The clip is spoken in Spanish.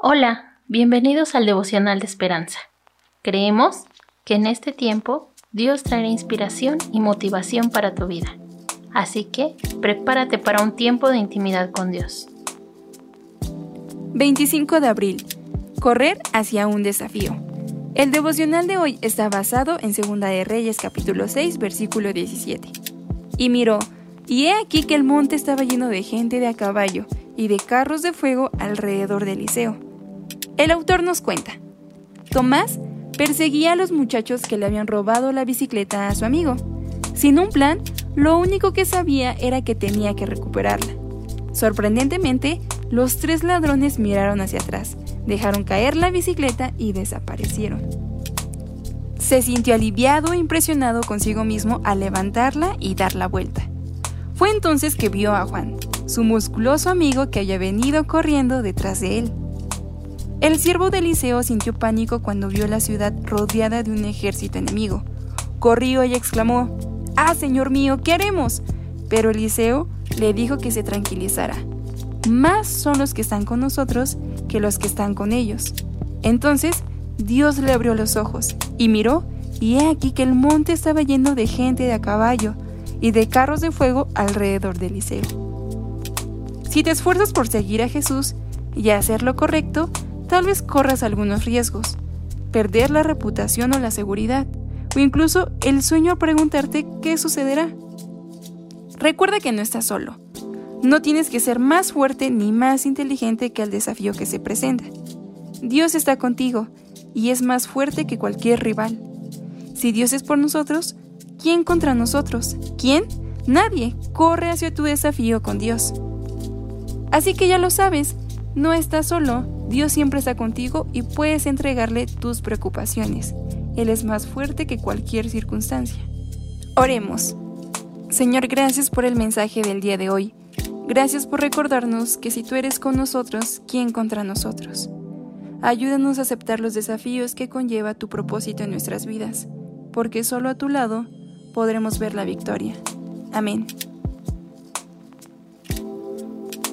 Hola, bienvenidos al devocional de esperanza. Creemos que en este tiempo Dios traerá inspiración y motivación para tu vida. Así que prepárate para un tiempo de intimidad con Dios. 25 de abril. Correr hacia un desafío. El devocional de hoy está basado en 2 de Reyes capítulo 6 versículo 17. Y miró, y he aquí que el monte estaba lleno de gente de a caballo y de carros de fuego alrededor de Eliseo. El autor nos cuenta. Tomás perseguía a los muchachos que le habían robado la bicicleta a su amigo. Sin un plan, lo único que sabía era que tenía que recuperarla. Sorprendentemente, los tres ladrones miraron hacia atrás, dejaron caer la bicicleta y desaparecieron. Se sintió aliviado e impresionado consigo mismo al levantarla y dar la vuelta. Fue entonces que vio a Juan, su musculoso amigo que había venido corriendo detrás de él. El siervo de Eliseo sintió pánico cuando vio la ciudad rodeada de un ejército enemigo. Corrió y exclamó, ¡Ah, señor mío, qué haremos! Pero Eliseo le dijo que se tranquilizara. Más son los que están con nosotros que los que están con ellos. Entonces Dios le abrió los ojos y miró, y he aquí que el monte estaba lleno de gente de a caballo y de carros de fuego alrededor de Eliseo. Si te esfuerzas por seguir a Jesús y hacer lo correcto, tal vez corras algunos riesgos, perder la reputación o la seguridad, o incluso el sueño a preguntarte qué sucederá. Recuerda que no estás solo. No tienes que ser más fuerte ni más inteligente que el desafío que se presenta. Dios está contigo y es más fuerte que cualquier rival. Si Dios es por nosotros, ¿quién contra nosotros? ¿Quién? Nadie. Corre hacia tu desafío con Dios. Así que ya lo sabes, no estás solo, Dios siempre está contigo y puedes entregarle tus preocupaciones. Él es más fuerte que cualquier circunstancia. Oremos. Señor, gracias por el mensaje del día de hoy. Gracias por recordarnos que si tú eres con nosotros, ¿quién contra nosotros? Ayúdanos a aceptar los desafíos que conlleva tu propósito en nuestras vidas, porque solo a tu lado podremos ver la victoria. Amén.